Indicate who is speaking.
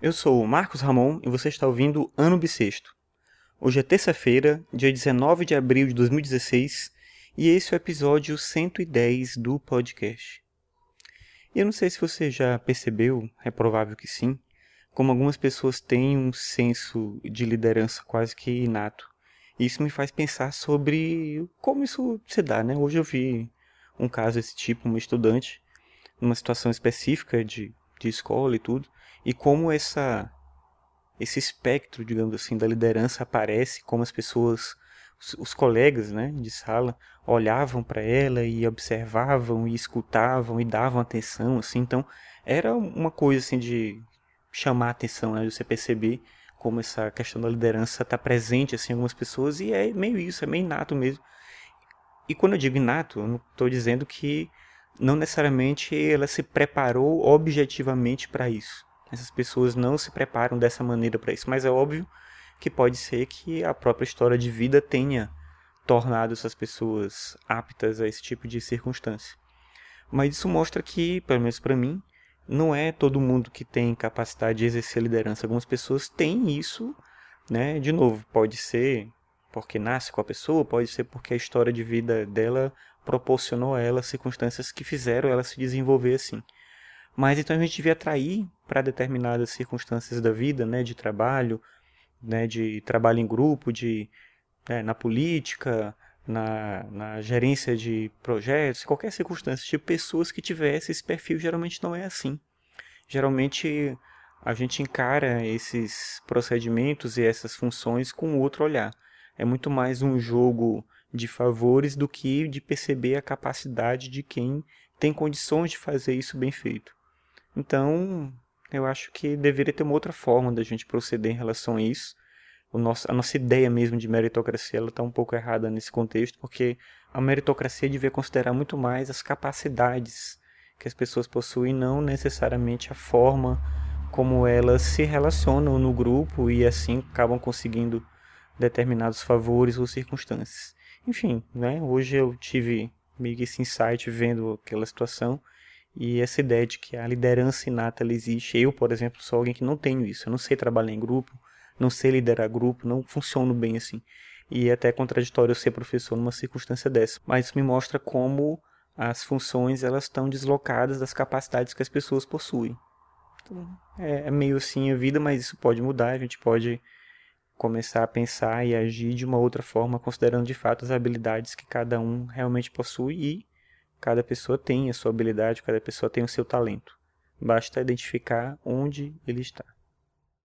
Speaker 1: Eu sou o Marcos Ramon e você está ouvindo Ano Bissexto. Hoje é terça-feira, dia 19 de abril de 2016, e esse é o episódio 110 do podcast. Eu não sei se você já percebeu, é provável que sim, como algumas pessoas têm um senso de liderança quase que inato. Isso me faz pensar sobre como isso se dá, né? Hoje eu vi um caso desse tipo, uma estudante, numa situação específica de, de escola e tudo, e como essa esse espectro, digamos assim, da liderança aparece, como as pessoas, os, os colegas, né, de sala olhavam para ela e observavam e escutavam e davam atenção, assim, então era uma coisa assim de chamar a atenção, né, de você perceber como essa questão da liderança está presente assim em algumas pessoas e é meio isso, é meio inato mesmo. E quando eu digo inato, eu não estou dizendo que não necessariamente ela se preparou objetivamente para isso. Essas pessoas não se preparam dessa maneira para isso, mas é óbvio que pode ser que a própria história de vida tenha tornado essas pessoas aptas a esse tipo de circunstância. Mas isso mostra que, pelo menos para mim, não é todo mundo que tem capacidade de exercer liderança. Algumas pessoas têm isso, né? De novo, pode ser porque nasce com a pessoa, pode ser porque a história de vida dela proporcionou a ela circunstâncias que fizeram ela se desenvolver assim. Mas então a gente devia atrair para determinadas circunstâncias da vida, né, de trabalho, né, de trabalho em grupo, de né, na política, na, na gerência de projetos, qualquer circunstância, de pessoas que tivessem esse perfil, geralmente não é assim. Geralmente a gente encara esses procedimentos e essas funções com outro olhar. É muito mais um jogo de favores do que de perceber a capacidade de quem tem condições de fazer isso bem feito. Então, eu acho que deveria ter uma outra forma da gente proceder em relação a isso. O nosso, a nossa ideia mesmo de meritocracia está um pouco errada nesse contexto, porque a meritocracia devia considerar muito mais as capacidades que as pessoas possuem, não necessariamente a forma como elas se relacionam no grupo e assim acabam conseguindo determinados favores ou circunstâncias. Enfim, né, hoje eu tive meio que esse insight vendo aquela situação e essa ideia de que a liderança inata ela existe. Eu, por exemplo, sou alguém que não tenho isso. Eu não sei trabalhar em grupo, não sei liderar grupo, não funciono bem assim. E é até contraditório eu ser professor numa circunstância dessa. Mas isso me mostra como as funções elas estão deslocadas das capacidades que as pessoas possuem. Então, é, é meio assim a vida, mas isso pode mudar. A gente pode começar a pensar e agir de uma outra forma, considerando de fato as habilidades que cada um realmente possui e Cada pessoa tem a sua habilidade, cada pessoa tem o seu talento. Basta identificar onde ele está.